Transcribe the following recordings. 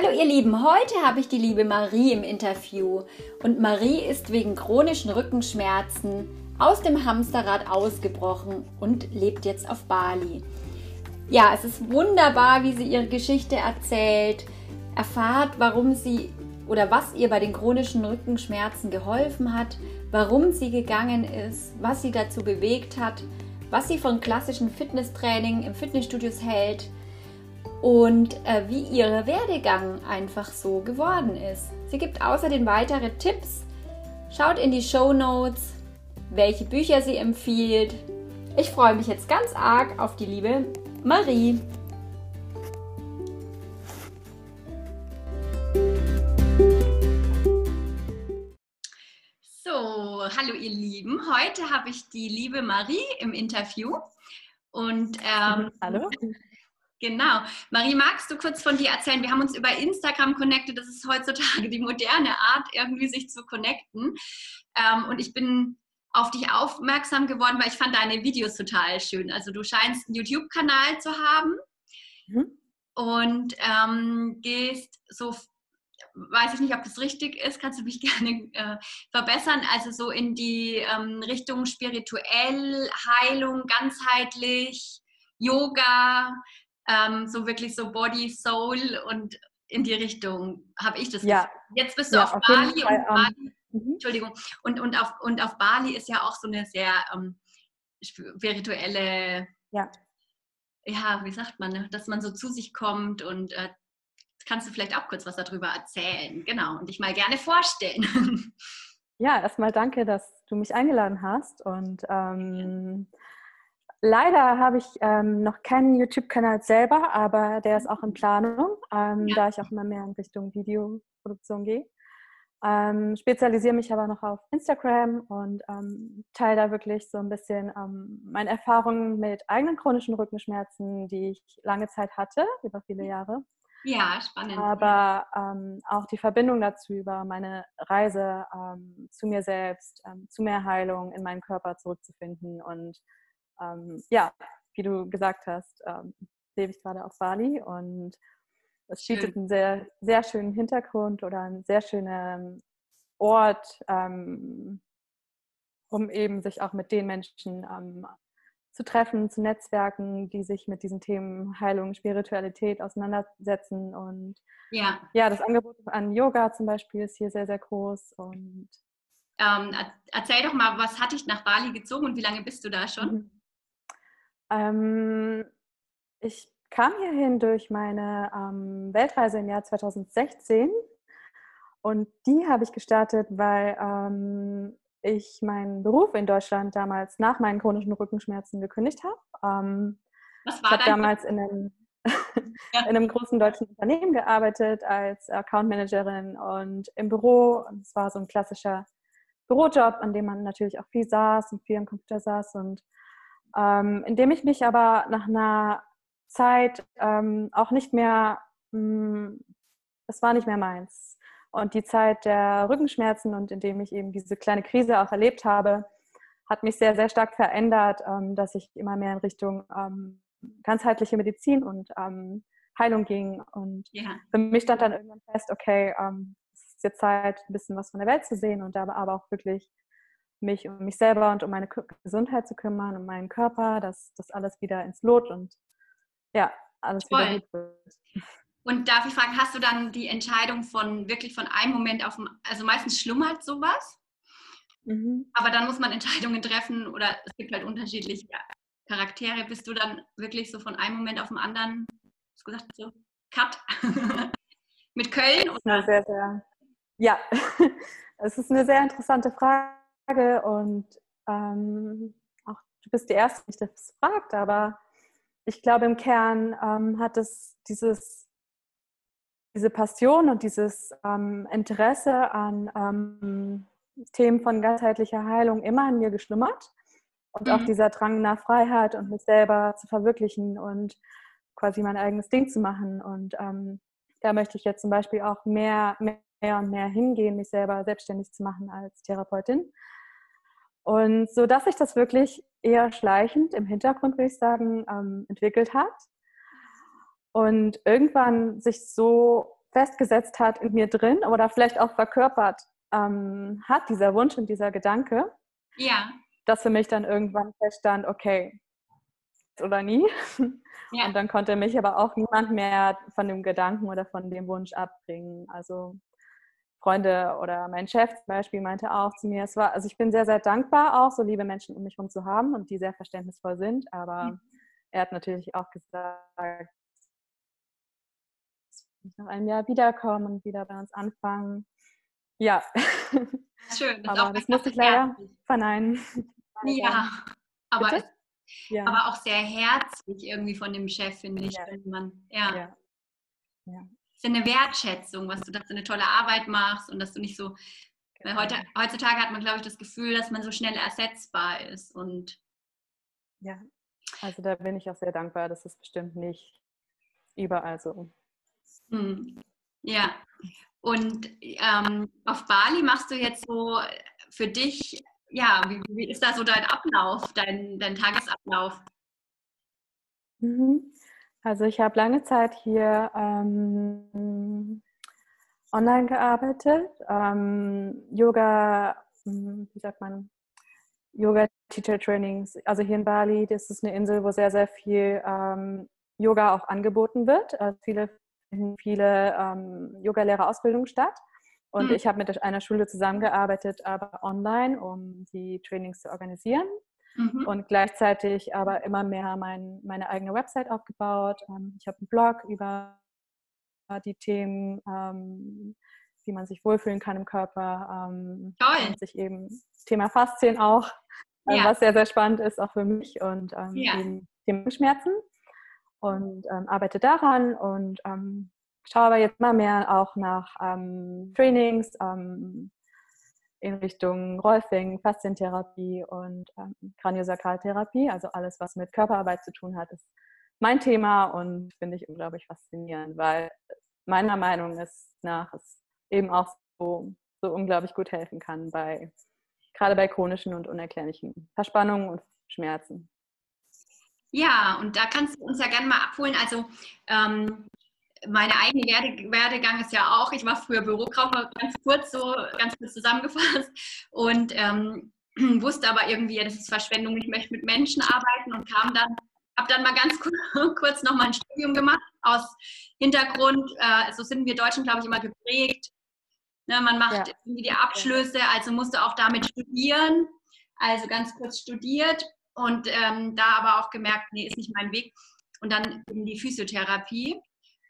Hallo ihr Lieben, heute habe ich die liebe Marie im Interview. Und Marie ist wegen chronischen Rückenschmerzen aus dem Hamsterrad ausgebrochen und lebt jetzt auf Bali. Ja, es ist wunderbar, wie sie ihre Geschichte erzählt, erfahrt, warum sie oder was ihr bei den chronischen Rückenschmerzen geholfen hat, warum sie gegangen ist, was sie dazu bewegt hat, was sie von klassischem Fitnesstraining im Fitnessstudios hält und äh, wie ihr Werdegang einfach so geworden ist. Sie gibt außerdem weitere Tipps. Schaut in die Show Notes, welche Bücher sie empfiehlt. Ich freue mich jetzt ganz arg auf die liebe Marie. So, hallo ihr Lieben. Heute habe ich die liebe Marie im Interview. Und ähm, hallo. Genau. Marie, magst du kurz von dir erzählen? Wir haben uns über Instagram connected. Das ist heutzutage die moderne Art, irgendwie sich zu connecten. Ähm, und ich bin auf dich aufmerksam geworden, weil ich fand deine Videos total schön. Also du scheinst einen YouTube-Kanal zu haben mhm. und ähm, gehst so, weiß ich nicht, ob das richtig ist, kannst du mich gerne äh, verbessern, also so in die ähm, Richtung spirituell, Heilung, ganzheitlich, Yoga, ähm, so wirklich so Body, Soul und in die Richtung habe ich das ja. Gefühl. Jetzt bist du ja, auf, auf Bali und Bali, mhm. Entschuldigung, und, und, auf, und auf Bali ist ja auch so eine sehr ähm, spirituelle, ja. ja, wie sagt man, ne? dass man so zu sich kommt und äh, kannst du vielleicht auch kurz was darüber erzählen, genau, und dich mal gerne vorstellen. Ja, erstmal danke, dass du mich eingeladen hast und ähm, Leider habe ich ähm, noch keinen YouTube-Kanal selber, aber der ist auch in Planung, ähm, ja. da ich auch immer mehr in Richtung Videoproduktion gehe. Ähm, spezialisiere mich aber noch auf Instagram und ähm, teile da wirklich so ein bisschen ähm, meine Erfahrungen mit eigenen chronischen Rückenschmerzen, die ich lange Zeit hatte, über viele Jahre. Ja, spannend. Aber ähm, auch die Verbindung dazu über meine Reise zu mir selbst, zu mehr Heilung in meinen Körper zurückzufinden und ähm, ja, wie du gesagt hast, ähm, lebe ich gerade auf Bali und es bietet einen sehr, sehr schönen Hintergrund oder einen sehr schönen Ort, ähm, um eben sich auch mit den Menschen ähm, zu treffen, zu netzwerken, die sich mit diesen Themen Heilung, Spiritualität auseinandersetzen. Und ja, ja das Angebot an Yoga zum Beispiel ist hier sehr, sehr groß. Und ähm, erzähl doch mal, was hat dich nach Bali gezogen und wie lange bist du da schon? Mhm. Ähm, ich kam hierhin durch meine ähm, Weltreise im Jahr 2016 und die habe ich gestartet, weil ähm, ich meinen Beruf in Deutschland damals nach meinen chronischen Rückenschmerzen gekündigt habe. Ähm, Was war ich habe damals in einem, ja. in einem großen deutschen Unternehmen gearbeitet als Account Managerin und im Büro. Es war so ein klassischer Bürojob, an dem man natürlich auch viel saß und viel am Computer saß und ähm, indem ich mich aber nach einer Zeit ähm, auch nicht mehr, es hm, war nicht mehr meins. Und die Zeit der Rückenschmerzen und indem ich eben diese kleine Krise auch erlebt habe, hat mich sehr, sehr stark verändert, ähm, dass ich immer mehr in Richtung ähm, ganzheitliche Medizin und ähm, Heilung ging. Und ja. für mich stand dann irgendwann fest, okay, ähm, es ist jetzt Zeit, ein bisschen was von der Welt zu sehen und aber, aber auch wirklich mich um mich selber und um meine Gesundheit zu kümmern, um meinen Körper, dass das alles wieder ins Lot und ja, alles Toll. wieder gut wird. Und darf ich fragen, hast du dann die Entscheidung von wirklich von einem Moment auf, also meistens schlummert sowas, mhm. aber dann muss man Entscheidungen treffen oder es gibt halt unterschiedliche Charaktere. Bist du dann wirklich so von einem Moment auf den anderen, hast du gesagt, so Cut mit Köln? Oder? Sehr, sehr, ja, es ist eine sehr interessante Frage Frage und ähm, auch du bist die Erste, die das fragt, aber ich glaube, im Kern ähm, hat es dieses, diese Passion und dieses ähm, Interesse an ähm, Themen von ganzheitlicher Heilung immer in mir geschlummert. Und mhm. auch dieser Drang nach Freiheit und mich selber zu verwirklichen und quasi mein eigenes Ding zu machen. Und ähm, da möchte ich jetzt zum Beispiel auch mehr, mehr und mehr hingehen, mich selber selbstständig zu machen als Therapeutin. Und so dass sich das wirklich eher schleichend im Hintergrund, würde ich sagen, ähm, entwickelt hat. Und irgendwann sich so festgesetzt hat in mir drin oder vielleicht auch verkörpert ähm, hat, dieser Wunsch und dieser Gedanke. Ja. Dass für mich dann irgendwann feststand, okay, oder nie. Ja. Und dann konnte mich aber auch niemand mehr von dem Gedanken oder von dem Wunsch abbringen. Also Freunde oder mein Chef zum Beispiel meinte auch zu mir, es war, also ich bin sehr, sehr dankbar auch, so liebe Menschen um mich herum zu haben und die sehr verständnisvoll sind, aber mhm. er hat natürlich auch gesagt, nach einem Jahr wiederkommen und wieder bei uns anfangen. Ja. Schön. Das aber das musste ich leider herzlich. verneinen. Ja, aber, ja. aber auch sehr herzlich irgendwie von dem Chef, finde ich. Ja. Man, ja. ja. ja. Es ist eine Wertschätzung, was du, dass du eine tolle Arbeit machst und dass du nicht so. Genau. Heute, heutzutage hat man, glaube ich, das Gefühl, dass man so schnell ersetzbar ist. Und ja, also da bin ich auch sehr dankbar. Das ist bestimmt nicht überall so. Hm. Ja, und ähm, auf Bali machst du jetzt so für dich, ja, wie, wie ist da so dein Ablauf, dein, dein Tagesablauf? Mhm. Also ich habe lange Zeit hier ähm, online gearbeitet, ähm, Yoga, hm, wie sagt man, Yoga Teacher Trainings. Also hier in Bali, das ist eine Insel, wo sehr, sehr viel ähm, Yoga auch angeboten wird. Also viele viele ähm, Yoga-Lehrerausbildungen statt. Und mhm. ich habe mit einer Schule zusammengearbeitet, aber online, um die Trainings zu organisieren. Mhm. Und gleichzeitig aber immer mehr mein, meine eigene Website aufgebaut. Ähm, ich habe einen Blog über die Themen, ähm, wie man sich wohlfühlen kann im Körper. Ähm, Toll. Und sich eben Thema Faszien auch, ja. was sehr, sehr spannend ist, auch für mich und ja. eben Thema Schmerzen und arbeite daran und schaue aber jetzt immer mehr auch nach Trainings in Richtung Rolfing, Faszientherapie und ähm, Kraniosakraltherapie, also alles, was mit Körperarbeit zu tun hat, ist mein Thema und finde ich unglaublich faszinierend, weil meiner Meinung nach es eben auch so, so unglaublich gut helfen kann bei gerade bei chronischen und unerklärlichen Verspannungen und Schmerzen. Ja, und da kannst du uns ja gerne mal abholen. Also ähm, meine eigene Werde, Werdegang ist ja auch, ich war früher Bürokauffrau, ganz kurz so, ganz kurz zusammengefasst und ähm, wusste aber irgendwie, ja, das ist Verschwendung, ich möchte mit Menschen arbeiten und kam dann, habe dann mal ganz kurz noch mal ein Studium gemacht aus Hintergrund, äh, so sind wir Deutschen, glaube ich, immer geprägt. Ne, man macht ja. irgendwie die Abschlüsse, also musste auch damit studieren, also ganz kurz studiert und ähm, da aber auch gemerkt, nee, ist nicht mein Weg. Und dann in die Physiotherapie.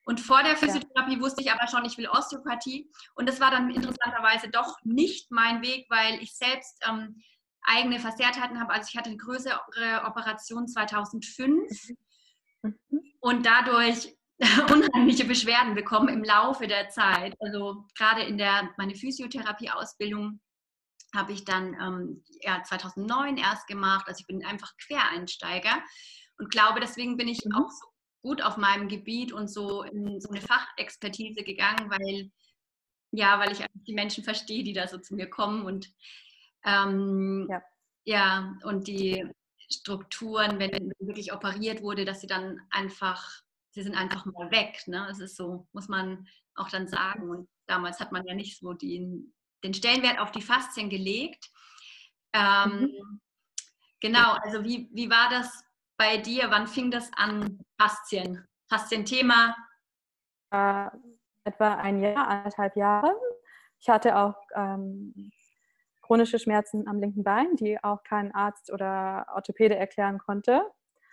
Und vor der Physiotherapie ja. wusste ich aber schon, ich will Osteopathie. Und das war dann interessanterweise doch nicht mein Weg, weil ich selbst ähm, eigene Versehrtheiten habe. Also ich hatte eine größere Operation 2005 mhm. und dadurch unheimliche Beschwerden bekommen im Laufe der Zeit. Also gerade in der meine Physiotherapie-Ausbildung habe ich dann ähm, ja, 2009 erst gemacht. Also ich bin einfach Quereinsteiger und glaube, deswegen bin ich mhm. auch so gut auf meinem Gebiet und so in so eine Fachexpertise gegangen, weil ja, weil ich die Menschen verstehe, die da so zu mir kommen und ähm, ja. ja, und die Strukturen, wenn wirklich operiert wurde, dass sie dann einfach, sie sind einfach mal weg. Ne? Das ist so, muss man auch dann sagen. Und damals hat man ja nicht so den, den Stellenwert auf die Faszien gelegt. Ähm, mhm. Genau, also wie, wie war das bei dir? Wann fing das an, Faszien? Faszienthema? Äh, etwa ein Jahr, anderthalb Jahre. Ich hatte auch ähm, chronische Schmerzen am linken Bein, die auch kein Arzt oder Orthopäde erklären konnte.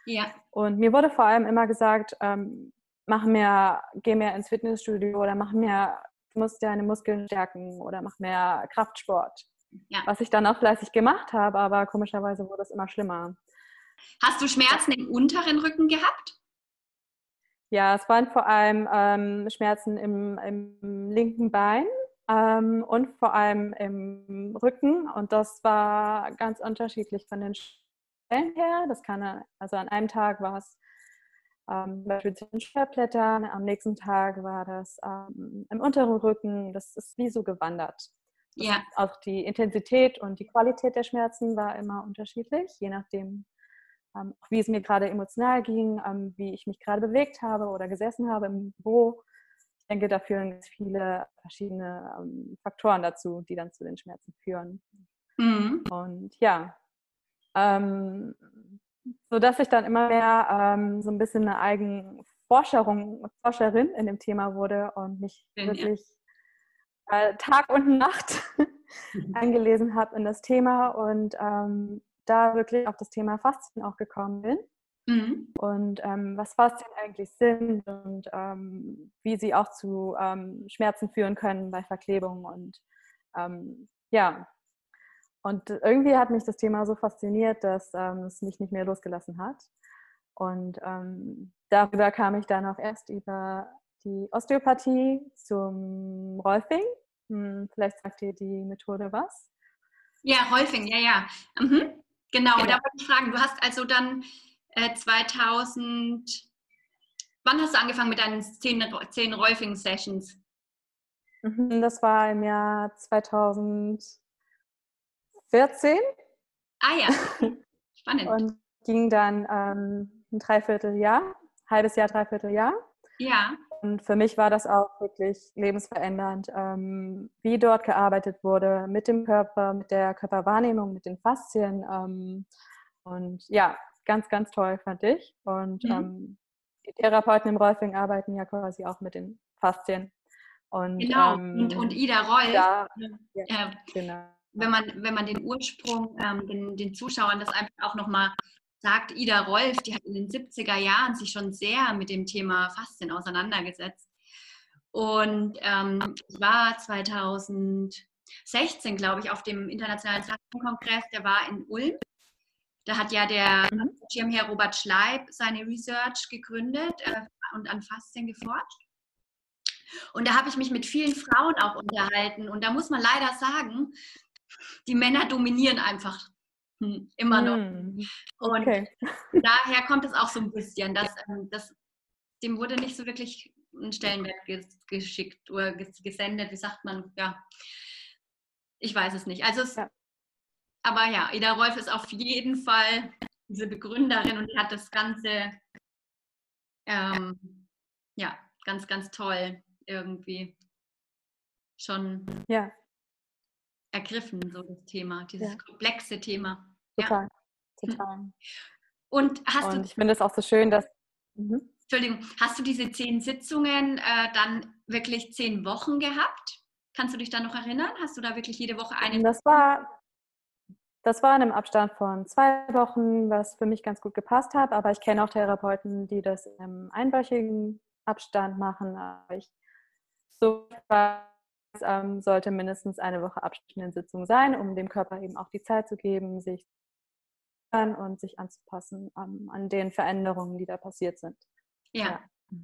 Ja. Und mir wurde vor allem immer gesagt, ähm, mach mehr, geh mehr ins Fitnessstudio oder mach mehr du musst deine Muskeln stärken oder mach mehr Kraftsport. Ja. Was ich dann auch fleißig gemacht habe, aber komischerweise wurde es immer schlimmer. Hast du Schmerzen im unteren Rücken gehabt? Ja, es waren vor allem ähm, Schmerzen im, im, linken Bein ähm, und vor allem im Rücken. Und das war ganz unterschiedlich von den Stellen her. Das kann, also an einem Tag war es ähm, Beispiel zu den Schulterblättern. Am nächsten Tag war das ähm, im unteren Rücken. Das ist wie so gewandert. Ja. Auch die Intensität und die Qualität der Schmerzen war immer unterschiedlich, je nachdem, ähm, wie es mir gerade emotional ging, ähm, wie ich mich gerade bewegt habe oder gesessen habe im Büro. ich denke, da führen ganz viele verschiedene ähm, Faktoren dazu, die dann zu den Schmerzen führen. Mhm. Und ja, ähm, so dass ich dann immer mehr ähm, so ein bisschen eine eigene Forscherin, in dem Thema wurde und mich Schön, wirklich ja. äh, Tag und Nacht eingelesen habe in das Thema und ähm, da wirklich auf das Thema Fasten auch gekommen bin. Mhm. Und ähm, was Faszien eigentlich sind und ähm, wie sie auch zu ähm, Schmerzen führen können bei Verklebung. Und ähm, ja, und irgendwie hat mich das Thema so fasziniert, dass ähm, es mich nicht mehr losgelassen hat. Und ähm, darüber kam ich dann auch erst über die Osteopathie zum Rolfing. Hm, vielleicht sagt dir die Methode was. Ja, Rolfing, ja, ja. Mhm. Genau, genau. da wollte ich fragen, du hast also dann äh, 2000, wann hast du angefangen mit deinen zehn, zehn Rolfing-Sessions? Mhm, das war im Jahr 2014. Ah ja, spannend. Und ging dann ähm, ein Dreivierteljahr, halbes Jahr, Dreivierteljahr. Ja. Und für mich war das auch wirklich lebensverändernd, ähm, wie dort gearbeitet wurde mit dem Körper, mit der Körperwahrnehmung, mit den Faszien. Ähm, und ja, ganz, ganz toll, fand ich. Und mhm. ähm, die Therapeuten im Rolfing arbeiten ja quasi auch mit den Faszien. Und, genau, ähm, und, und Ida Rolf, da, ja, äh, genau. wenn, man, wenn man den Ursprung ähm, den, den Zuschauern das einfach auch nochmal sagt, Ida Rolf, die hat in den 70er Jahren sich schon sehr mit dem Thema Faszien auseinandergesetzt. Und ähm, ich war 2016, glaube ich, auf dem Internationalen Fastenkongress, der war in Ulm. Da hat ja der mhm. Schirmherr Robert Schleib seine Research gegründet äh, und an Faszien geforscht. Und da habe ich mich mit vielen Frauen auch unterhalten. Und da muss man leider sagen, die Männer dominieren einfach hm, immer noch. Hm. Und okay. daher kommt es auch so ein bisschen, dass, ähm, dass dem wurde nicht so wirklich ein Stellenwert geschickt oder gesendet, wie sagt man, ja. Ich weiß es nicht. Also es, ja. Aber ja, Ida Rolf ist auf jeden Fall diese Begründerin und hat das Ganze ähm, ja ganz, ganz toll irgendwie schon ja. Ergriffen, so das Thema, dieses ja. komplexe Thema. Total, ja. total. Und hast und du. Ich finde es auch so schön, dass. Mhm. Entschuldigung, hast du diese zehn Sitzungen äh, dann wirklich zehn Wochen gehabt? Kannst du dich da noch erinnern? Hast du da wirklich jede Woche eine? Das war, das war in einem Abstand von zwei Wochen, was für mich ganz gut gepasst hat. Aber ich kenne auch Therapeuten, die das im einwöchigen Abstand machen. Aber ich, so ähm, sollte mindestens eine Woche Abstand in Sitzung sein, um dem Körper eben auch die Zeit zu geben, sich und sich anzupassen ähm, an den Veränderungen, die da passiert sind. Ja. ja.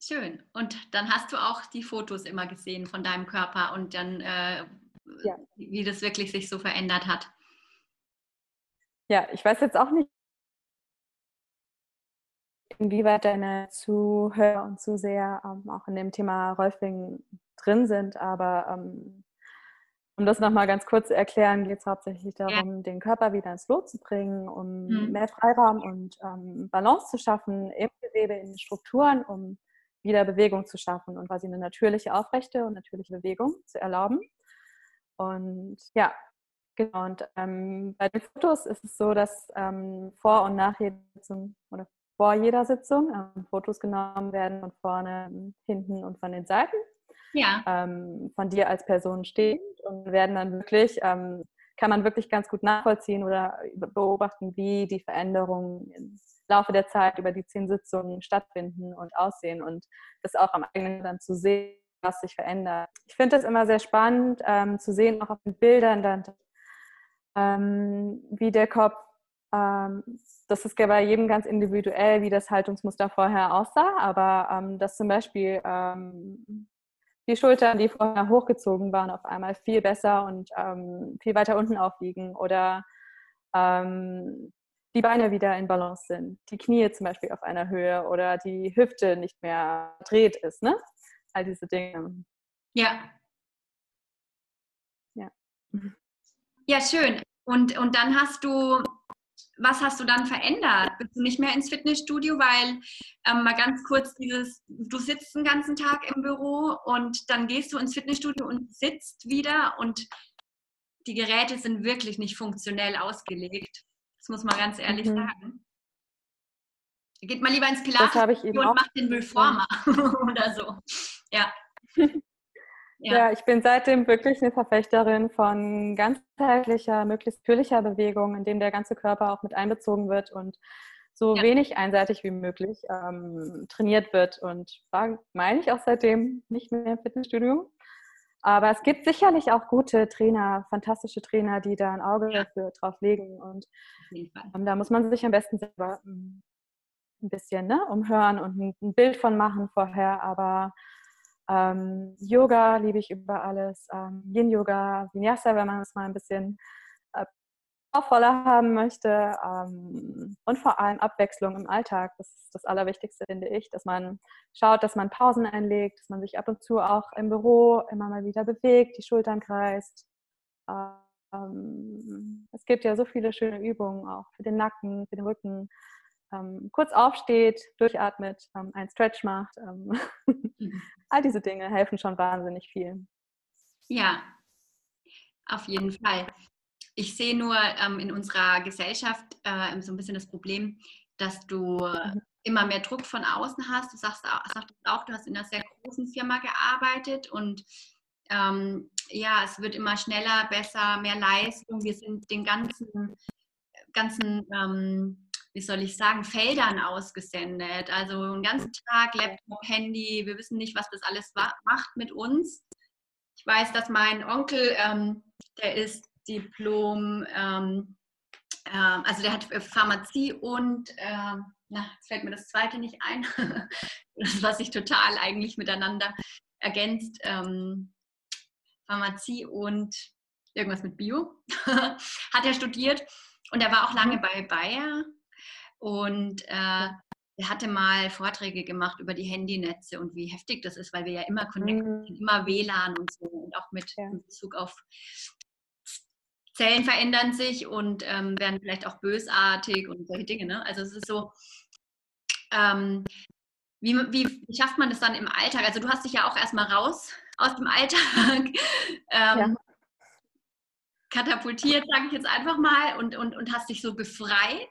Schön. Und dann hast du auch die Fotos immer gesehen von deinem Körper und dann äh, ja. wie das wirklich sich so verändert hat. Ja, ich weiß jetzt auch nicht, inwieweit deine Zuhörer und Zuseher ähm, auch in dem Thema Rolfing drin sind, aber ähm, um das nochmal ganz kurz zu erklären, geht es hauptsächlich darum, ja. den Körper wieder ins Lot zu bringen, um mhm. mehr Freiraum und ähm, Balance zu schaffen im Gewebe, in den Strukturen, um wieder Bewegung zu schaffen und quasi eine natürliche, aufrechte und natürliche Bewegung zu erlauben. Und ja, genau. Und ähm, bei den Fotos ist es so, dass ähm, vor und nach jeder Sitzung oder vor jeder Sitzung ähm, Fotos genommen werden von vorne, hinten und von den Seiten. Ja. Ähm, von dir als Person stehend und werden dann wirklich, ähm, kann man wirklich ganz gut nachvollziehen oder beobachten, wie die Veränderungen im Laufe der Zeit über die zehn Sitzungen stattfinden und aussehen und das auch am eigenen dann zu sehen was sich verändert. Ich finde es immer sehr spannend ähm, zu sehen, auch auf den Bildern dann, ähm, wie der Kopf, das ist bei jedem ganz individuell, wie das Haltungsmuster vorher aussah, aber ähm, dass zum Beispiel ähm, die Schultern, die vorher hochgezogen waren, auf einmal viel besser und ähm, viel weiter unten aufliegen oder die Beine wieder in Balance sind, die Knie zum Beispiel auf einer Höhe oder die Hüfte nicht mehr dreht ist. Ne? all diese Dinge. Ja. Ja. Ja, schön. Und, und dann hast du was hast du dann verändert? Bist du nicht mehr ins Fitnessstudio, weil ähm, mal ganz kurz dieses, du sitzt den ganzen Tag im Büro und dann gehst du ins Fitnessstudio und sitzt wieder und die Geräte sind wirklich nicht funktionell ausgelegt. Das muss man ganz ehrlich mhm. sagen. Geht mal lieber ins Pilates und macht den Reformer oder so. Ja. Ja. ja. ich bin seitdem wirklich eine Verfechterin von ganzheitlicher, möglichst natürlicher Bewegung, in dem der ganze Körper auch mit einbezogen wird und so ja. wenig einseitig wie möglich ähm, trainiert wird. Und war, meine ich, auch seitdem nicht mehr im Fitnessstudio. Aber es gibt sicherlich auch gute Trainer, fantastische Trainer, die da ein Auge ja. dafür drauf legen. Und ähm, da muss man sich am besten selber ähm, ein bisschen ne, umhören und ein, ein Bild von machen vorher. Aber ähm, Yoga liebe ich über alles. Ähm, Yin-Yoga, Vinyasa, wenn man es mal ein bisschen äh, voller haben möchte. Ähm, und vor allem Abwechslung im Alltag. Das ist das Allerwichtigste, finde ich. Dass man schaut, dass man Pausen einlegt, dass man sich ab und zu auch im Büro immer mal wieder bewegt, die Schultern kreist. Ähm, es gibt ja so viele schöne Übungen auch für den Nacken, für den Rücken ähm, kurz aufsteht, durchatmet, ähm, einen Stretch macht. Ähm, mhm. All diese Dinge helfen schon wahnsinnig viel. Ja, auf jeden Fall. Ich sehe nur ähm, in unserer Gesellschaft äh, so ein bisschen das Problem, dass du mhm. immer mehr Druck von außen hast. Du sagst auch, sagst auch, du hast in einer sehr großen Firma gearbeitet und ähm, ja, es wird immer schneller, besser, mehr Leistung. Wir sind den ganzen, ganzen ähm, wie soll ich sagen, Feldern ausgesendet. Also einen ganzen Tag Laptop, Handy, wir wissen nicht, was das alles macht mit uns. Ich weiß, dass mein Onkel, ähm, der ist Diplom, ähm, äh, also der hat Pharmazie und, äh, na, jetzt fällt mir das zweite nicht ein, das, was sich total eigentlich miteinander ergänzt. Ähm, Pharmazie und irgendwas mit Bio hat er studiert und er war auch lange mhm. bei Bayer und äh, er hatte mal Vorträge gemacht über die Handynetze und wie heftig das ist, weil wir ja immer connected mhm. immer WLAN und so und auch mit ja. Bezug auf Zellen verändern sich und ähm, werden vielleicht auch bösartig und solche Dinge. Ne? Also es ist so, ähm, wie, wie, wie, schafft man das dann im Alltag? Also du hast dich ja auch erstmal raus aus dem Alltag ähm, ja. katapultiert, sage ich jetzt einfach mal, und, und, und hast dich so befreit.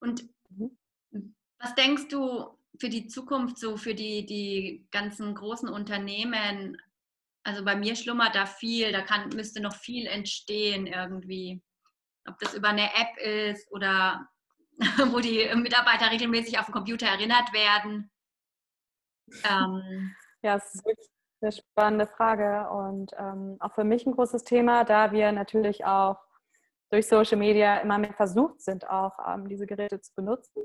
Und mhm. was denkst du für die Zukunft, so für die, die ganzen großen Unternehmen? Also bei mir schlummert da viel, da kann, müsste noch viel entstehen irgendwie. Ob das über eine App ist oder wo die Mitarbeiter regelmäßig auf den Computer erinnert werden. Ähm, ja, es ist wirklich eine spannende Frage und ähm, auch für mich ein großes Thema, da wir natürlich auch durch Social Media immer mehr versucht sind, auch ähm, diese Geräte zu benutzen.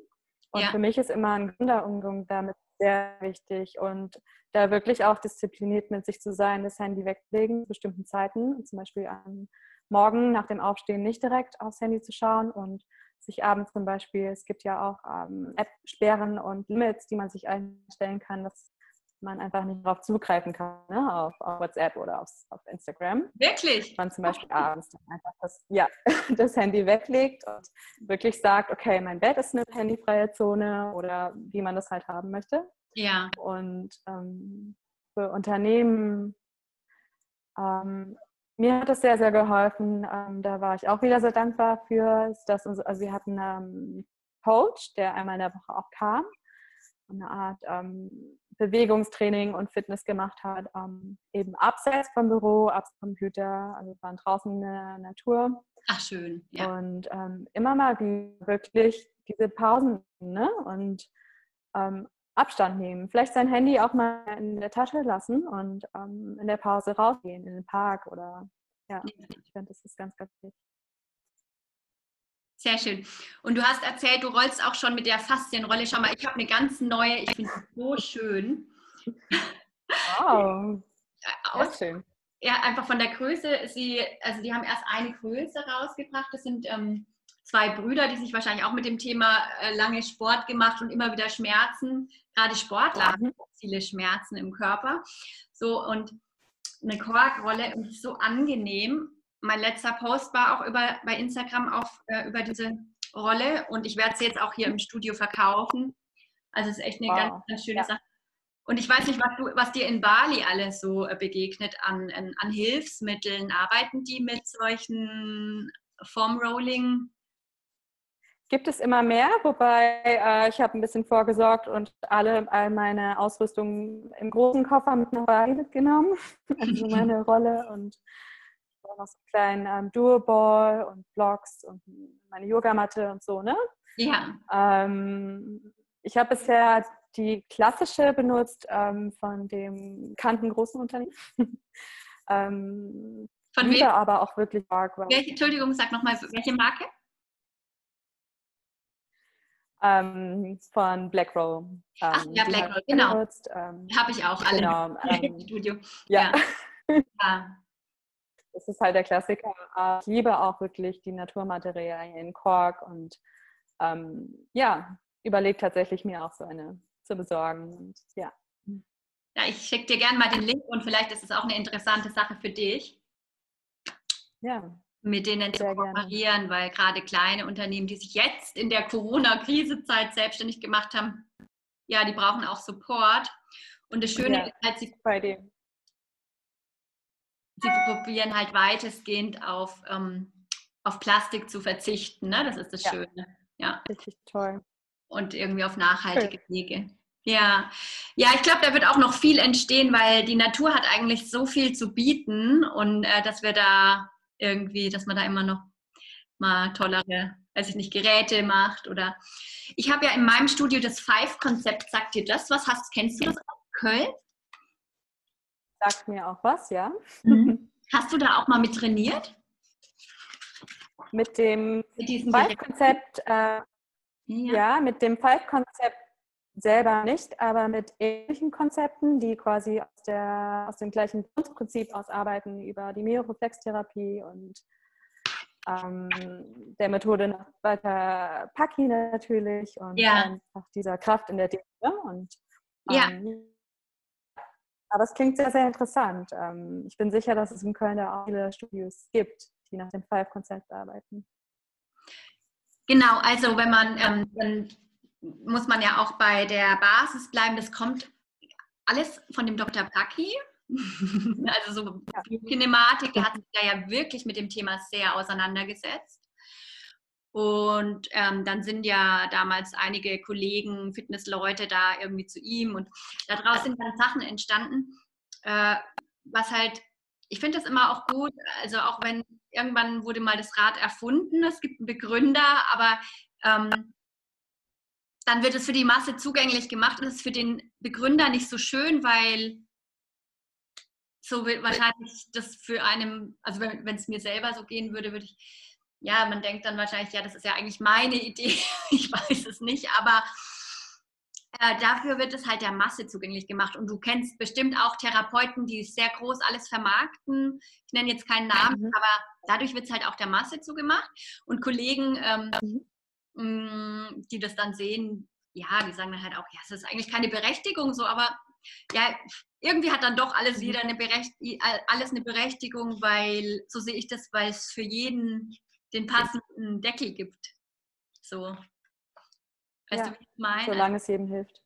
Und ja. für mich ist immer ein gesunder Umgang damit sehr wichtig und da wirklich auch diszipliniert mit sich zu sein, das Handy wegzulegen zu bestimmten Zeiten, zum Beispiel am Morgen nach dem Aufstehen nicht direkt aufs Handy zu schauen und sich abends zum Beispiel, es gibt ja auch ähm, App-Sperren und Limits, die man sich einstellen kann, dass man einfach nicht darauf zugreifen kann, ne? auf, auf, WhatsApp oder auf, auf, Instagram. Wirklich? Man zum Beispiel abends dann einfach das, ja, das Handy weglegt und wirklich sagt, okay, mein Bett ist eine handyfreie Zone oder wie man das halt haben möchte. Ja. Und ähm, für Unternehmen, ähm, mir hat das sehr, sehr geholfen. Ähm, da war ich auch wieder sehr dankbar für. Dass, also wir hatten einen Coach, der einmal in der Woche auch kam eine Art ähm, Bewegungstraining und Fitness gemacht hat, ähm, eben abseits vom Büro, abseits vom Computer, also waren draußen in der Natur. Ach schön, ja. Und ähm, immer mal wirklich diese Pausen ne? und ähm, Abstand nehmen. Vielleicht sein Handy auch mal in der Tasche lassen und ähm, in der Pause rausgehen, in den Park oder ja, ich finde, das ist ganz, ganz wichtig. Sehr schön. Und du hast erzählt, du rollst auch schon mit der Faszienrolle. Schau mal, ich habe eine ganz neue, ich finde sie so schön. Wow. Aus, schön. Ja, einfach von der Größe. Sie, also die haben erst eine Größe rausgebracht. Das sind ähm, zwei Brüder, die sich wahrscheinlich auch mit dem Thema äh, lange Sport gemacht und immer wieder Schmerzen. Gerade Sportler haben mhm. viele Schmerzen im Körper. So und eine Korkrolle und so angenehm mein letzter Post war auch über, bei Instagram auf, äh, über diese Rolle und ich werde sie jetzt auch hier im Studio verkaufen. Also es ist echt eine wow. ganz, ganz schöne ja. Sache. Und ich weiß nicht, was, du, was dir in Bali alles so äh, begegnet an, an, an Hilfsmitteln. Arbeiten die mit solchen Formrolling? Gibt es immer mehr, wobei äh, ich habe ein bisschen vorgesorgt und alle all meine Ausrüstung im großen Koffer mit nach Bali mitgenommen. also meine Rolle und noch so einen kleinen ähm, Duo-Ball und Blocks und meine Yogamatte und so, ne? Ja. Ähm, ich habe bisher die klassische benutzt ähm, von dem bekannten großen Unternehmen. ähm, von wem? aber auch wirklich arg. Welche, Entschuldigung, sag nochmal, welche Marke? Ähm, von Black Row. Ach ja, Black Row, genau. Ähm, habe ich auch alle genau, im Studio. Ja. ja. Das ist halt der Klassiker. Ich liebe auch wirklich die Naturmaterialien in Kork und ähm, ja, überlege tatsächlich mir auch so eine zu besorgen. Und, ja. ja, ich schicke dir gerne mal den Link und vielleicht ist es auch eine interessante Sache für dich. Ja. Mit denen zu kooperieren, weil gerade kleine Unternehmen, die sich jetzt in der Corona-Krisezeit selbstständig gemacht haben, ja, die brauchen auch Support. Und das Schöne ja, ist halt, sie, bei dem. Sie probieren halt weitestgehend auf, ähm, auf Plastik zu verzichten. Ne? Das ist das ja. Schöne. Ja. Richtig toll und irgendwie auf nachhaltige Schön. Wege. Ja, ja, ich glaube, da wird auch noch viel entstehen, weil die Natur hat eigentlich so viel zu bieten und äh, dass wir da irgendwie, dass man da immer noch mal tollere, weiß ich nicht, Geräte macht oder ich habe ja in meinem Studio das Five-Konzept. Sagt dir das was? Hast, kennst du das aus Köln? Sagt mir auch was, ja. Mhm. Hast du da auch mal mit trainiert? Mit dem Five-Konzept äh, ja, ja mit dem Five-Konzept selber nicht, aber mit ähnlichen Konzepten, die quasi aus, der, aus dem gleichen Grundprinzip ausarbeiten, über die Myoflextherapie und ähm, der Methode nach Walter Paki natürlich und ja. einfach dieser Kraft in der Dinge. Und, ähm, ja. Aber es klingt sehr, sehr interessant. Ähm, ich bin sicher, dass es in Köln da auch viele Studios gibt, die nach dem Five-Konzept arbeiten. Genau, also wenn man, ähm, dann muss man ja auch bei der Basis bleiben. Das kommt alles von dem Dr. Paki. also so Kinematik, der hat sich da ja wirklich mit dem Thema sehr auseinandergesetzt. Und ähm, dann sind ja damals einige Kollegen, Fitnessleute da irgendwie zu ihm und daraus sind dann Sachen entstanden, äh, was halt ich finde das immer auch gut, also auch wenn irgendwann wurde mal das Rad erfunden, es gibt einen Begründer, aber ähm, dann wird es für die Masse zugänglich gemacht und es ist für den Begründer nicht so schön, weil so wird wahrscheinlich das für einen, also wenn es mir selber so gehen würde, würde ich, ja, man denkt dann wahrscheinlich, ja, das ist ja eigentlich meine Idee, ich weiß es nicht, aber äh, dafür wird es halt der Masse zugänglich gemacht. Und du kennst bestimmt auch Therapeuten, die sehr groß alles vermarkten. Ich nenne jetzt keinen Namen, mhm. aber dadurch wird es halt auch der Masse zugemacht. Und Kollegen, ähm, mhm. Mm, die das dann sehen, ja, die sagen dann halt auch, ja, es ist eigentlich keine Berechtigung so, aber ja, irgendwie hat dann doch alles mhm. wieder eine Berecht alles eine Berechtigung, weil so sehe ich das, weil es für jeden den passenden Deckel gibt. So. Weißt ja, du, wie ich meine? Solange es jedem hilft.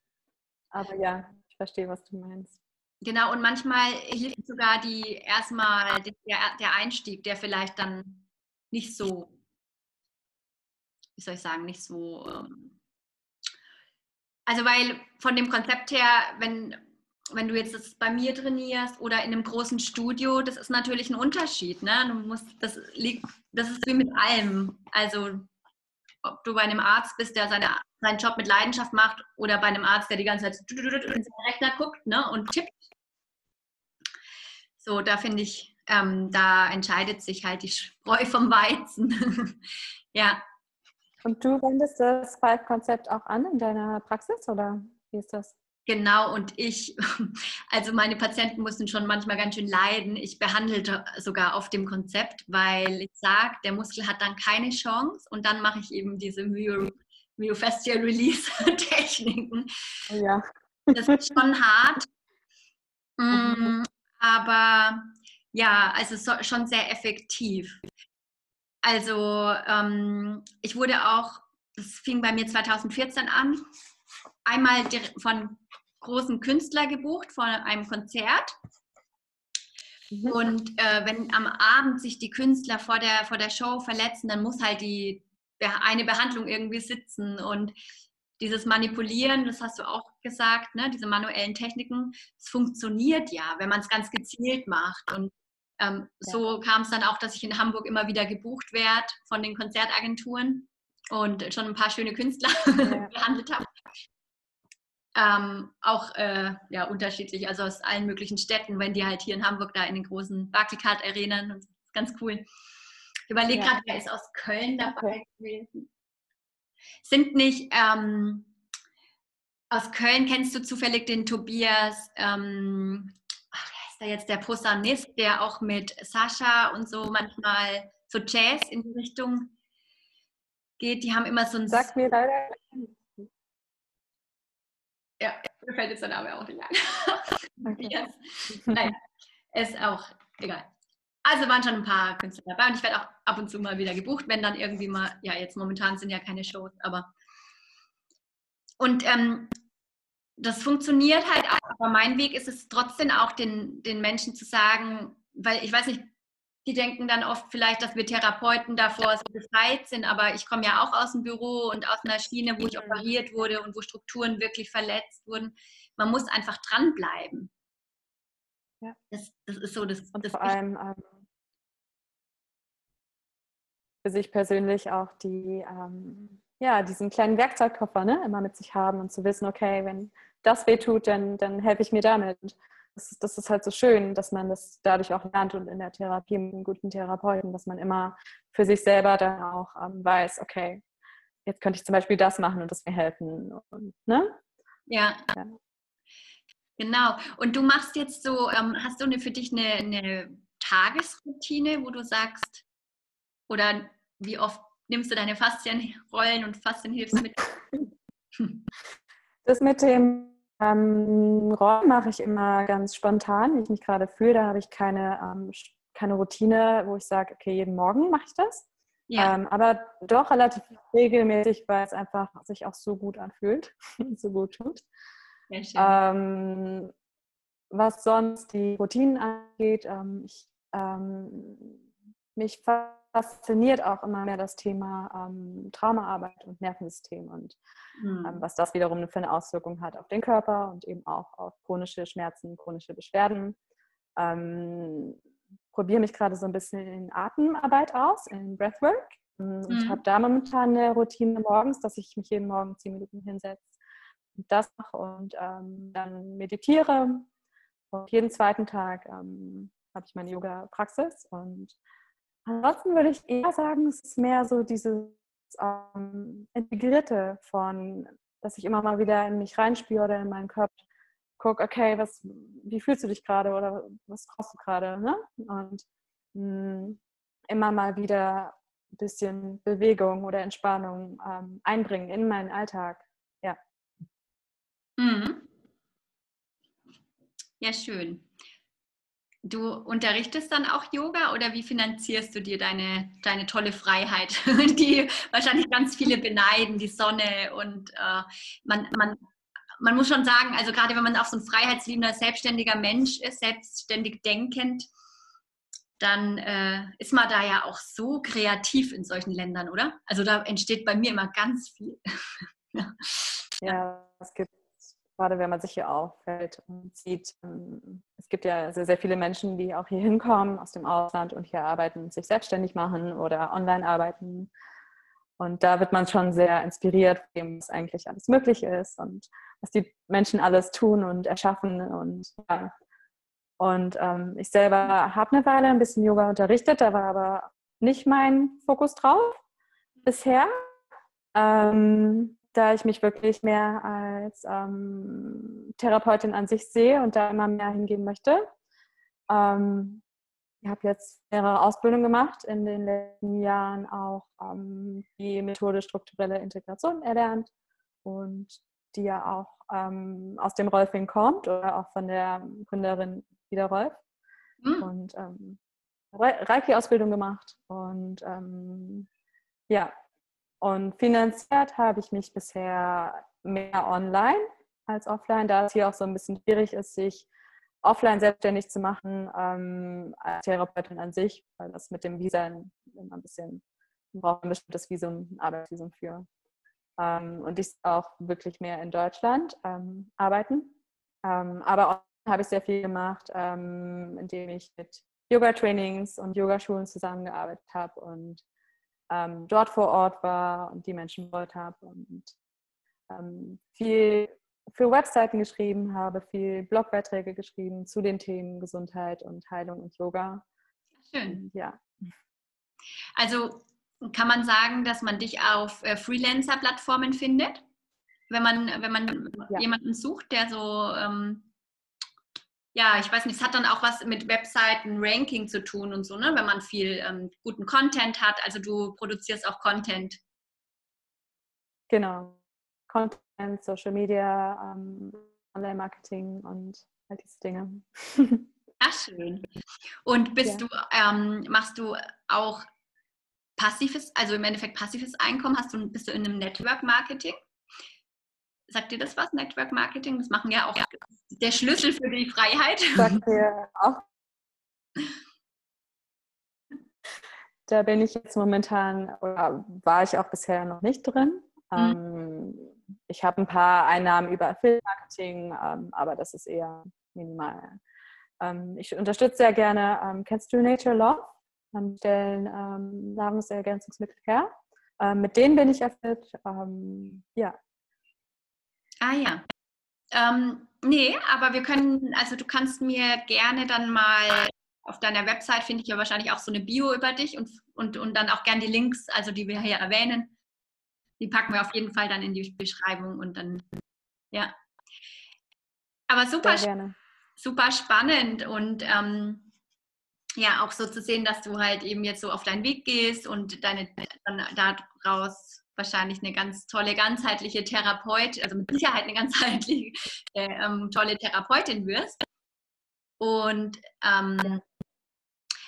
Aber ja, ich verstehe, was du meinst. Genau, und manchmal hilft sogar die erstmal der, der Einstieg, der vielleicht dann nicht so, wie soll ich sagen, nicht so. Ähm, also weil von dem Konzept her, wenn, wenn du jetzt das bei mir trainierst oder in einem großen Studio, das ist natürlich ein Unterschied. Ne? Du musst, das liegt, das ist wie mit allem. Also ob du bei einem Arzt bist, der seine, seinen Job mit Leidenschaft macht oder bei einem Arzt, der die ganze Zeit in seinen Rechner guckt ne, und tippt. So, da finde ich, ähm, da entscheidet sich halt die Spreu vom Weizen. ja. Und du wendest das Five-Konzept auch an in deiner Praxis oder wie ist das? Genau, und ich, also meine Patienten mussten schon manchmal ganz schön leiden. Ich behandelte sogar auf dem Konzept, weil ich sage, der Muskel hat dann keine Chance und dann mache ich eben diese Myofascial Release Techniken. Ja. Das ist schon hart, mhm. Mm, aber ja, also schon sehr effektiv. Also ähm, ich wurde auch, das fing bei mir 2014 an, einmal von großen Künstler gebucht von einem Konzert. Mhm. Und äh, wenn am Abend sich die Künstler vor der, vor der Show verletzen, dann muss halt die eine Behandlung irgendwie sitzen. Und dieses Manipulieren, das hast du auch gesagt, ne, diese manuellen Techniken, es funktioniert ja, wenn man es ganz gezielt macht. Und ähm, ja. so kam es dann auch, dass ich in Hamburg immer wieder gebucht werde von den Konzertagenturen und schon ein paar schöne Künstler ja. behandelt habe. Ähm, auch äh, ja, unterschiedlich, also aus allen möglichen Städten, wenn die halt hier in Hamburg da in den großen Barclaycard-Arenen, ganz cool. Ich überlege ja. gerade, wer ist aus Köln dabei gewesen? Sind nicht ähm, aus Köln, kennst du zufällig den Tobias, ähm, ach, wer ist da jetzt der Posaunist, der auch mit Sascha und so manchmal so Jazz in die Richtung geht? Die haben immer so ein. Sag mir leider. Ja, mir fällt jetzt der Name auch nicht ein. Okay. Nein, ist auch egal. Also waren schon ein paar Künstler dabei und ich werde auch ab und zu mal wieder gebucht, wenn dann irgendwie mal, ja, jetzt momentan sind ja keine Shows, aber. Und ähm, das funktioniert halt auch, aber mein Weg ist es trotzdem auch, den, den Menschen zu sagen, weil ich weiß nicht, die denken dann oft vielleicht, dass wir Therapeuten davor so befreit sind, aber ich komme ja auch aus dem Büro und aus einer Schiene, wo ich operiert wurde und wo Strukturen wirklich verletzt wurden. Man muss einfach dranbleiben. Ja. Das, das ist so das. Und das vor allem ähm, für sich persönlich auch die, ähm, ja, diesen kleinen Werkzeugkoffer ne, immer mit sich haben und zu wissen, okay, wenn das weh tut, dann, dann helfe ich mir damit. Das ist, das ist halt so schön, dass man das dadurch auch lernt und in der Therapie mit einem guten Therapeuten, dass man immer für sich selber dann auch ähm, weiß, okay, jetzt könnte ich zum Beispiel das machen und das mir helfen. Und, ne? ja. ja. Genau. Und du machst jetzt so, ähm, hast du eine, für dich eine, eine Tagesroutine, wo du sagst, oder wie oft nimmst du deine Faszienrollen und Faszienhilfsmittel? Das mit dem ähm, Rollen mache ich immer ganz spontan, wie ich mich gerade fühle. Da habe ich keine, ähm, keine Routine, wo ich sage, okay, jeden Morgen mache ich das. Ja. Ähm, aber doch relativ regelmäßig, weil es einfach sich auch so gut anfühlt, so gut tut. Ähm, was sonst die Routinen angeht, ähm, ich, ähm, mich fasziniert auch immer mehr das Thema ähm, Traumaarbeit und Nervensystem und mhm. ähm, was das wiederum für eine Auswirkung hat auf den Körper und eben auch auf chronische Schmerzen, chronische Beschwerden. Ähm, probiere mich gerade so ein bisschen in Atemarbeit aus, in Breathwork. Ähm, mhm. Ich habe da momentan eine Routine morgens, dass ich mich jeden Morgen zehn Minuten hinsetze und das mache und ähm, dann meditiere. Und jeden zweiten Tag ähm, habe ich meine Yoga-Praxis und Ansonsten würde ich eher sagen, es ist mehr so dieses ähm, Integrierte von, dass ich immer mal wieder in mich reinspiele oder in meinen Körper gucke, okay, was, wie fühlst du dich gerade oder was brauchst du gerade? Ne? Und mh, hm, immer mal wieder ein bisschen Bewegung oder Entspannung ähm, einbringen in meinen Alltag. Ja. Mhm. Ja, schön. Du unterrichtest dann auch Yoga oder wie finanzierst du dir deine, deine tolle Freiheit, die wahrscheinlich ganz viele beneiden, die Sonne und äh, man, man, man muss schon sagen, also gerade wenn man auch so ein freiheitsliebender, selbstständiger Mensch ist, selbstständig denkend, dann äh, ist man da ja auch so kreativ in solchen Ländern, oder? Also da entsteht bei mir immer ganz viel. ja. ja, es gibt gerade wenn man sich hier auffällt und sieht, ähm, es gibt ja sehr, sehr viele Menschen, die auch hier hinkommen aus dem Ausland und hier arbeiten, sich selbstständig machen oder online arbeiten. Und da wird man schon sehr inspiriert, was eigentlich alles möglich ist und was die Menschen alles tun und erschaffen. Und, ja. und ähm, ich selber habe eine Weile ein bisschen Yoga unterrichtet, da war aber nicht mein Fokus drauf bisher. Ähm, da ich mich wirklich mehr als ähm, Therapeutin an sich sehe und da immer mehr hingehen möchte. Ähm, ich habe jetzt mehrere Ausbildungen gemacht, in den letzten Jahren auch ähm, die Methode strukturelle Integration erlernt und die ja auch ähm, aus dem Rolfing kommt oder auch von der Gründerin Ida Rolf. Mhm. Und ähm, Reiki-Ausbildung gemacht und ähm, ja, und finanziert habe ich mich bisher mehr online als offline, da es hier auch so ein bisschen schwierig ist, sich offline selbstständig zu machen ähm, als Therapeutin an sich, weil das mit dem Visa immer ein bisschen, man braucht ein bestimmtes Visum, ein Arbeitsvisum für. Ähm, und ich auch wirklich mehr in Deutschland ähm, arbeiten. Ähm, aber habe ich sehr viel gemacht, ähm, indem ich mit Yoga-Trainings und Yogaschulen zusammengearbeitet habe und ähm, dort vor Ort war und die Menschen betreut habe und ähm, viel für Webseiten geschrieben habe, viel Blogbeiträge geschrieben zu den Themen Gesundheit und Heilung und Yoga. Schön. Ja. Also kann man sagen, dass man dich auf äh, Freelancer-Plattformen findet, wenn man, wenn man ja. jemanden sucht, der so, ähm, ja, ich weiß nicht, es hat dann auch was mit Webseiten-Ranking zu tun und so, ne? wenn man viel ähm, guten Content hat. Also du produzierst auch Content. Genau. Content, Social Media, ähm, Online-Marketing und all diese Dinge. Ach, schön. Und bist ja. du, ähm, machst du auch passives, also im Endeffekt passives Einkommen? Hast du, bist du in einem Network Marketing? Sagt dir das was, Network Marketing? Das machen ja auch ja. der Schlüssel für die Freiheit. Sagt mir auch. Da bin ich jetzt momentan, oder war ich auch bisher noch nicht drin. Mhm. Ähm, ich habe ein paar Einnahmen über Affiliate-Marketing, ähm, aber das ist eher minimal. Ähm, ich unterstütze sehr gerne, kennst du Nature Love? Ähm, stellen Nahrungsergänzungsmittel her. Mit denen bin ich erfüllt. Ja. Ah ja. Ähm, nee, aber wir können, also du kannst mir gerne dann mal auf deiner Website finde ich ja wahrscheinlich auch so eine Bio über dich und, und, und dann auch gerne die Links, also die wir hier erwähnen, die packen wir auf jeden Fall dann in die Beschreibung und dann, ja. Aber super, super spannend und ähm, ja, auch so zu sehen, dass du halt eben jetzt so auf deinen Weg gehst und deine dann daraus wahrscheinlich eine ganz tolle ganzheitliche Therapeut, also mit Sicherheit eine ganzheitliche äh, ähm, tolle Therapeutin wirst. Und ähm,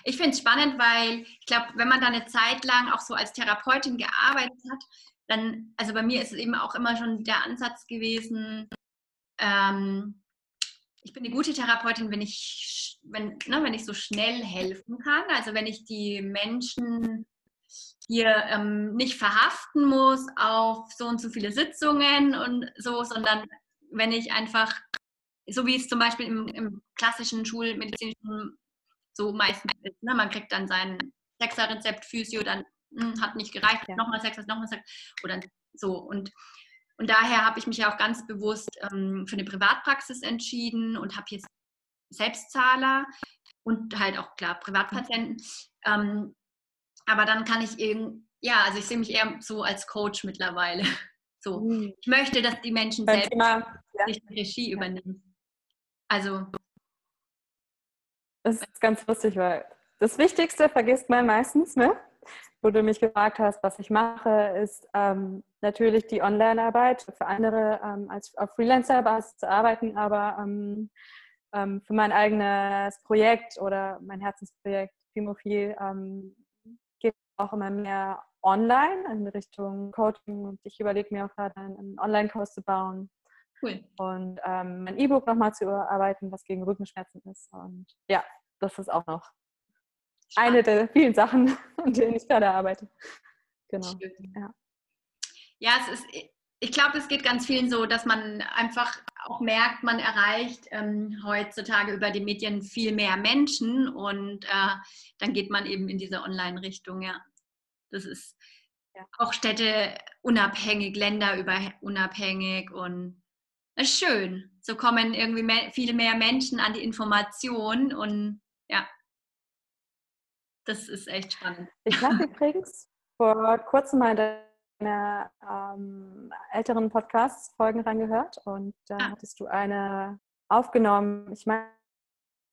ich finde es spannend, weil ich glaube, wenn man da eine Zeit lang auch so als Therapeutin gearbeitet hat, dann, also bei mir ist es eben auch immer schon der Ansatz gewesen, ähm, ich bin eine gute Therapeutin, wenn ich, wenn, ne, wenn ich so schnell helfen kann. Also wenn ich die Menschen hier ähm, nicht verhaften muss auf so und so viele Sitzungen und so, sondern wenn ich einfach, so wie es zum Beispiel im, im klassischen schulmedizinischen so meistens ist, ne, man kriegt dann sein Sechserrezept Physio, dann hm, hat nicht gereicht, ja. nochmal Sex, nochmal Sex oder so. Und, und daher habe ich mich ja auch ganz bewusst ähm, für eine Privatpraxis entschieden und habe jetzt Selbstzahler und halt auch klar Privatpatienten. Ähm, aber dann kann ich eben, ja, also ich sehe mich eher so als Coach mittlerweile. So, mhm. ich möchte, dass die Menschen Beim selbst Thema, ja. die Regie übernehmen. Also. Das ist ganz lustig, weil das Wichtigste vergisst man meistens, ne? wo du mich gefragt hast, was ich mache, ist ähm, natürlich die Online-Arbeit für andere ähm, als auf Freelancer-Basis zu arbeiten, aber ähm, ähm für mein eigenes Projekt oder mein Herzensprojekt Fimophil ähm, auch immer mehr online in Richtung Coaching und ich überlege mir auch gerade einen Online-Kurs zu bauen. Cool. Und ähm, mein E-Book nochmal zu überarbeiten, was gegen Rückenschmerzen ist. Und ja, das ist auch noch eine der vielen Sachen, an denen ich gerade arbeite. Genau. Ja. ja, es ist, ich glaube, es geht ganz vielen so, dass man einfach auch merkt, man erreicht ähm, heutzutage über die Medien viel mehr Menschen und äh, dann geht man eben in diese Online-Richtung, ja. Das ist ja. auch Städte unabhängig, Länder über unabhängig und es ist schön. So kommen irgendwie mehr, viele mehr Menschen an die Information und ja, das ist echt spannend. Ich habe übrigens vor kurzem mal deine ähm, älteren Podcast-Folgen reingehört und da ah. hattest du eine aufgenommen. Ich meine,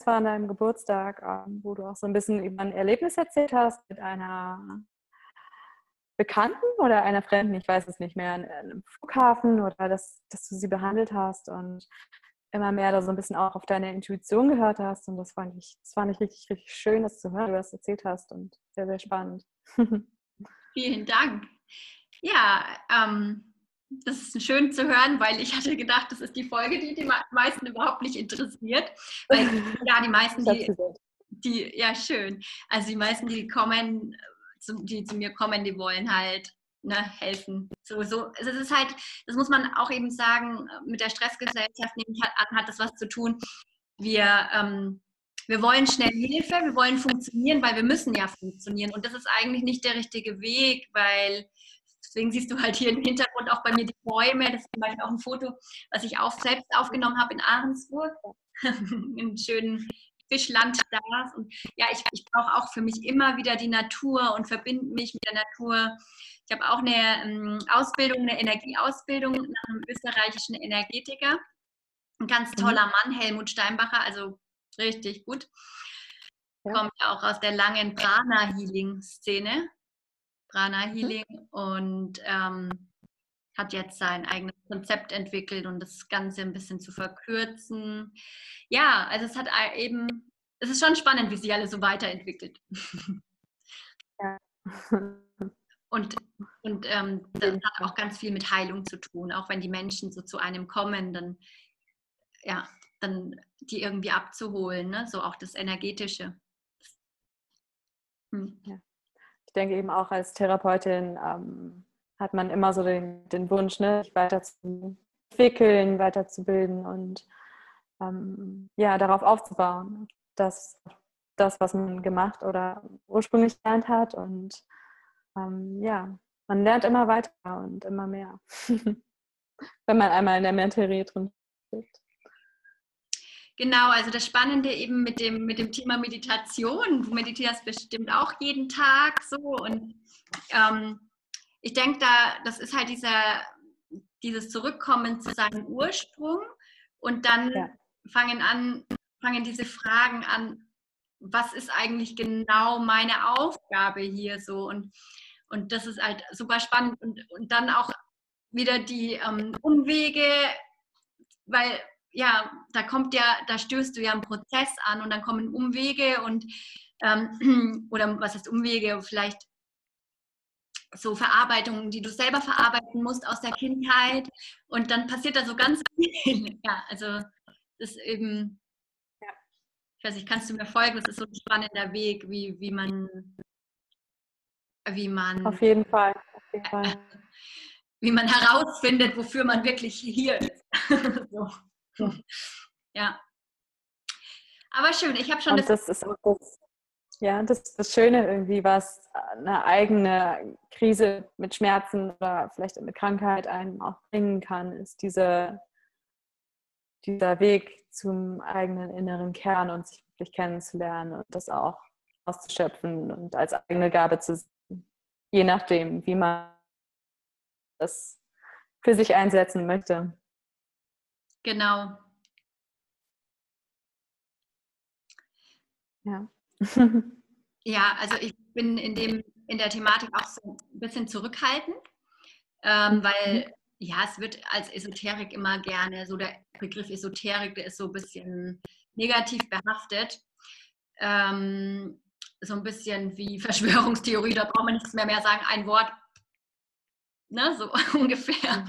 es war an deinem Geburtstag, ähm, wo du auch so ein bisschen über ein Erlebnis erzählt hast mit einer Bekannten oder einer Fremden, ich weiß es nicht mehr, an einem Flughafen oder dass, dass du sie behandelt hast. Und immer mehr da so ein bisschen auch auf deine Intuition gehört hast. Und das fand ich, das fand ich richtig, richtig schön, das zu hören, wie du das erzählt hast und sehr, sehr spannend. Vielen Dank. Ja, ähm, das ist schön zu hören, weil ich hatte gedacht, das ist die Folge, die die meisten überhaupt nicht interessiert. Weil ja, die meisten, die, die, ja schön. Also die meisten, die kommen, die zu mir kommen, die wollen halt ne, helfen. So, so. Es ist halt, das muss man auch eben sagen, mit der Stressgesellschaft nehme ich halt an, hat das was zu tun. Wir, ähm, wir wollen schnell Hilfe, wir wollen funktionieren, weil wir müssen ja funktionieren. Und das ist eigentlich nicht der richtige Weg, weil deswegen siehst du halt hier im Hintergrund auch bei mir die Bäume. Das ist zum Beispiel auch ein Foto, was ich auch selbst aufgenommen habe in Ahrensburg. Im schönen Fischland da. Und ja, ich, ich brauche auch für mich immer wieder die Natur und verbinde mich mit der Natur. Ich habe auch eine ähm, Ausbildung, eine Energieausbildung nach einem österreichischen Energetiker. Ein ganz mhm. toller Mann, Helmut Steinbacher, also richtig gut. Ja. Kommt auch aus der langen Prana-Healing-Szene. Prana mhm. Healing mhm. und ähm, hat jetzt sein eigenes Konzept entwickelt und das Ganze ein bisschen zu verkürzen. Ja, also es hat eben, es ist schon spannend, wie sich alles so weiterentwickelt. Ja. Und, und ähm, das hat auch ganz viel mit Heilung zu tun. Auch wenn die Menschen so zu einem kommen, dann, ja, dann die irgendwie abzuholen, ne? so auch das Energetische. Hm. Ja. Denke eben auch als Therapeutin ähm, hat man immer so den, den Wunsch, ne, sich weiterzuentwickeln, weiterzubilden und ähm, ja, darauf aufzubauen, dass das, was man gemacht oder ursprünglich gelernt hat und ähm, ja, man lernt immer weiter und immer mehr, wenn man einmal in der Materie drin steht. Genau, also das Spannende eben mit dem, mit dem Thema Meditation. Du meditierst bestimmt auch jeden Tag so. Und ähm, ich denke, da, das ist halt dieser, dieses Zurückkommen zu seinem Ursprung und dann ja. fangen an, fangen diese Fragen an, was ist eigentlich genau meine Aufgabe hier so? Und und das ist halt super spannend. Und, und dann auch wieder die ähm, Umwege, weil ja, da kommt ja, da stößt du ja einen Prozess an und dann kommen Umwege und ähm, oder was heißt Umwege, vielleicht so Verarbeitungen, die du selber verarbeiten musst aus der Kindheit und dann passiert da so ganz viel. ja, also das ist eben, ja. ich weiß nicht, kannst du mir folgen? Das ist so ein spannender Weg, wie, wie man wie man. Auf jeden Fall. Auf jeden Fall. Wie man herausfindet, wofür man wirklich hier ist. so. Ja. Aber schön, ich habe schon. Und das, das ist auch das, ja, das ist das Schöne irgendwie, was eine eigene Krise mit Schmerzen oder vielleicht mit Krankheit einem auch bringen kann, ist diese, dieser Weg zum eigenen inneren Kern und sich wirklich kennenzulernen und das auch auszuschöpfen und als eigene Gabe zu je nachdem, wie man das für sich einsetzen möchte. Genau. Ja. ja, also ich bin in dem in der Thematik auch so ein bisschen zurückhaltend, ähm, mhm. weil ja, es wird als Esoterik immer gerne, so der Begriff Esoterik, der ist so ein bisschen negativ behaftet. Ähm, so ein bisschen wie Verschwörungstheorie, da braucht man nichts mehr mehr sagen, ein Wort, ne, so ungefähr.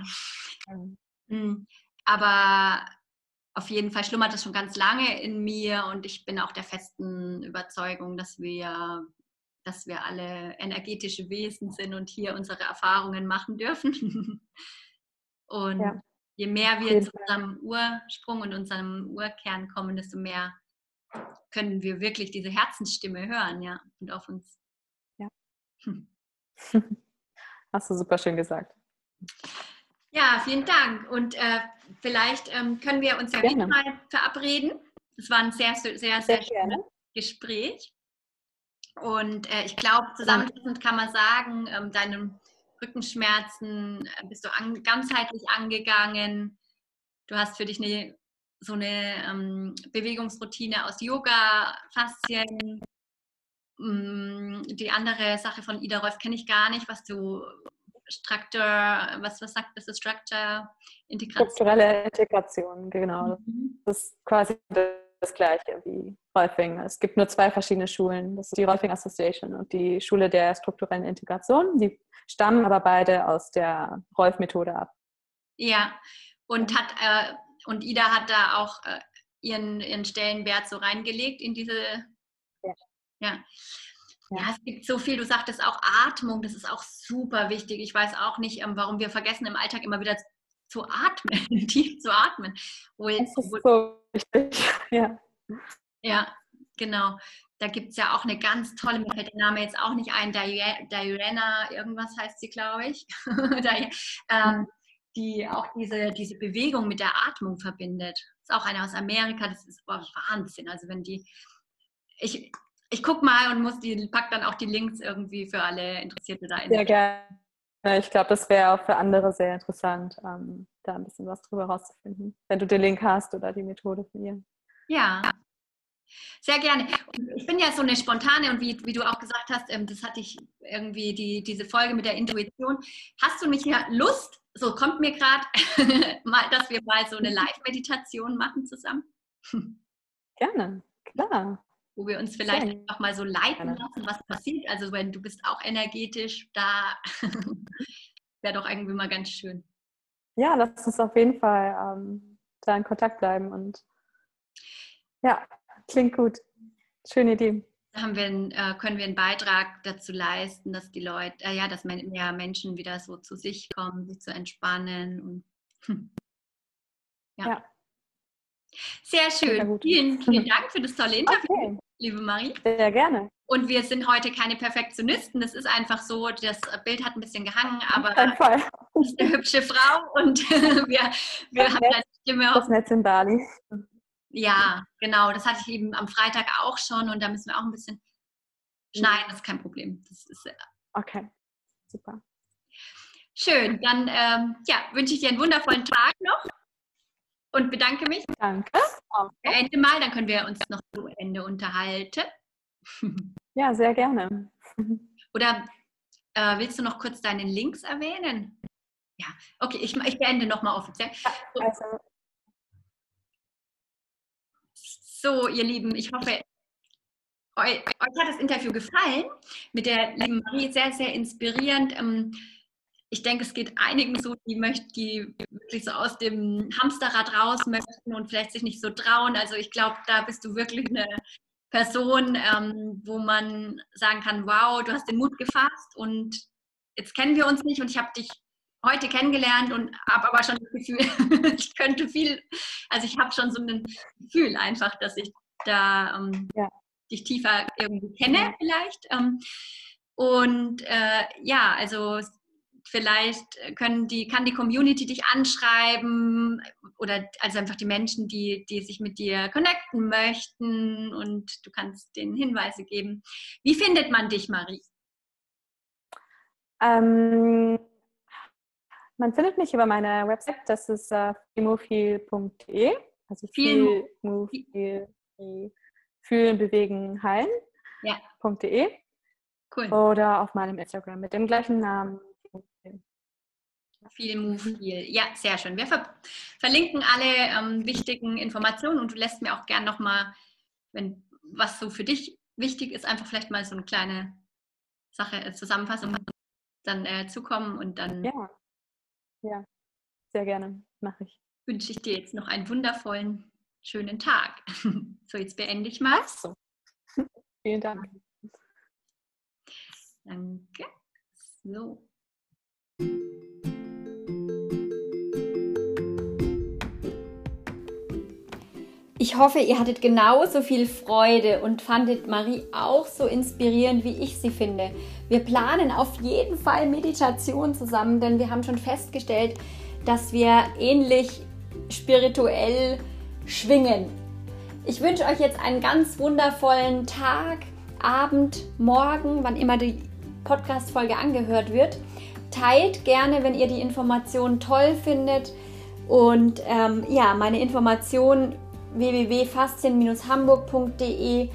Mhm. Aber auf jeden Fall schlummert es schon ganz lange in mir und ich bin auch der festen Überzeugung, dass wir, dass wir alle energetische Wesen sind und hier unsere Erfahrungen machen dürfen. und ja. je mehr wir zu unserem Ursprung und unserem Urkern kommen, desto mehr können wir wirklich diese Herzensstimme hören, ja, und auf uns. Ja. Hast du super schön gesagt. Ja, vielen Dank. Und äh, vielleicht ähm, können wir uns ja wieder mal verabreden. Es war ein sehr, sehr, sehr, sehr schönes Gespräch. Und äh, ich glaube, zusammenfassend kann man sagen, ähm, deine Rückenschmerzen äh, bist du an, ganzheitlich angegangen. Du hast für dich eine so eine ähm, Bewegungsroutine aus Yoga, Faszien. Mm, die andere Sache von Ida Rolf kenne ich gar nicht, was du Structure, was, was sagt das? Structure Integration. Strukturelle Integration, genau. Mhm. Das ist quasi das Gleiche wie Rolfing. Es gibt nur zwei verschiedene Schulen. Das ist die Rolfing Association und die Schule der strukturellen Integration. Die stammen aber beide aus der Rolf-Methode ab. Ja, und hat äh, und Ida hat da auch äh, ihren, ihren Stellenwert so reingelegt in diese. Ja. ja. Ja, es gibt so viel. Du sagtest auch Atmung, das ist auch super wichtig. Ich weiß auch nicht, ähm, warum wir vergessen im Alltag immer wieder zu atmen, tief zu atmen. Wo, das ist so wichtig, ja. Ja, genau. Da gibt es ja auch eine ganz tolle, mir fällt der Name jetzt auch nicht ein, Diana, irgendwas heißt sie, glaube ich, ähm, die auch diese, diese Bewegung mit der Atmung verbindet. Das ist auch eine aus Amerika, das ist oh, Wahnsinn. Also wenn die, ich, ich gucke mal und muss die, pack dann auch die Links irgendwie für alle Interessierte da in. Sehr gerne. Ich glaube, das wäre auch für andere sehr interessant, ähm, da ein bisschen was drüber rauszufinden, wenn du den Link hast oder die Methode von ihr. Ja, sehr gerne. Ich bin ja so eine spontane und wie, wie du auch gesagt hast, ähm, das hatte ich irgendwie die, diese Folge mit der Intuition. Hast du nicht mehr Lust, so kommt mir gerade, dass wir mal so eine Live-Meditation machen zusammen? Gerne, klar wo wir uns vielleicht Schön. einfach mal so leiten lassen, was passiert. Also wenn du bist auch energetisch, da wäre doch irgendwie mal ganz schön. Ja, lass uns auf jeden Fall ähm, da in Kontakt bleiben und ja, klingt gut. Schöne Idee. Haben wir einen, äh, können wir einen Beitrag dazu leisten, dass die Leute, äh, ja, dass mehr Menschen wieder so zu sich kommen, sich zu entspannen und hm. ja. ja. Sehr schön. Vielen, vielen Dank für das tolle Interview. Okay liebe Marie. Sehr gerne. Und wir sind heute keine Perfektionisten. Das ist einfach so, das Bild hat ein bisschen gehangen, aber das ist eine hübsche Frau und wir, wir haben deine Stimme auch. Das Netz in Bali. Ja, genau. Das hatte ich eben am Freitag auch schon und da müssen wir auch ein bisschen schneiden. Das ist kein Problem. Das ist, äh, okay, super. Schön. Dann ähm, ja, wünsche ich dir einen wundervollen Tag noch und bedanke mich. Danke. Ende mal, dann können wir uns noch zu Ende unterhalten. Ja, sehr gerne. Oder äh, willst du noch kurz deine Links erwähnen? Ja, okay, ich, ich beende nochmal offiziell. So. Also. so, ihr Lieben, ich hoffe, euch, euch, hat das Interview gefallen mit der lieben Marie, sehr, sehr inspirierend. Ähm, ich denke, es geht einigen so, die möchten, die wirklich so aus dem Hamsterrad raus möchten und vielleicht sich nicht so trauen. Also ich glaube, da bist du wirklich eine Person, ähm, wo man sagen kann, wow, du hast den Mut gefasst und jetzt kennen wir uns nicht und ich habe dich heute kennengelernt und habe aber schon das Gefühl, ich könnte viel, also ich habe schon so ein Gefühl einfach, dass ich da ähm, ja. dich tiefer irgendwie kenne vielleicht. Ähm, und äh, ja, also vielleicht können die, kann die Community dich anschreiben oder also einfach die Menschen, die, die sich mit dir connecten möchten und du kannst denen Hinweise geben. Wie findet man dich, Marie? Ähm, man findet mich über meine Website, das ist äh, filmofil.de. Also viel, viel, fühlen, bewegen, heilen. Ja. .de. Cool. Oder auf meinem Instagram mit dem gleichen Namen, viel Move, viel. Ja, sehr schön. Wir ver verlinken alle ähm, wichtigen Informationen und du lässt mir auch gern nochmal, wenn was so für dich wichtig ist, einfach vielleicht mal so eine kleine Sache, äh, Zusammenfassung dann äh, zukommen und dann. Ja, ja, sehr gerne, mache ich. Wünsche ich dir jetzt noch einen wundervollen, schönen Tag. so, jetzt beende ich mal. Ach so. Vielen Dank. Danke. So. Ich hoffe, ihr hattet genauso viel Freude und fandet Marie auch so inspirierend, wie ich sie finde. Wir planen auf jeden Fall Meditation zusammen, denn wir haben schon festgestellt, dass wir ähnlich spirituell schwingen. Ich wünsche euch jetzt einen ganz wundervollen Tag, Abend, Morgen, wann immer die Podcast-Folge angehört wird. Teilt gerne, wenn ihr die Informationen toll findet. Und ähm, ja, meine Informationen www.faszien-hamburg.de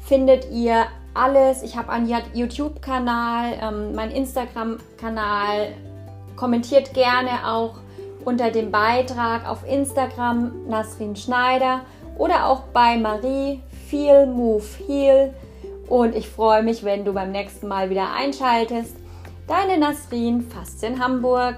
findet ihr alles. Ich habe einen YouTube-Kanal, ähm, meinen Instagram-Kanal, kommentiert gerne auch unter dem Beitrag auf Instagram Nasrin Schneider oder auch bei Marie Feel Move Heal. Und ich freue mich, wenn du beim nächsten Mal wieder einschaltest. Deine Nasrin, fast in Hamburg.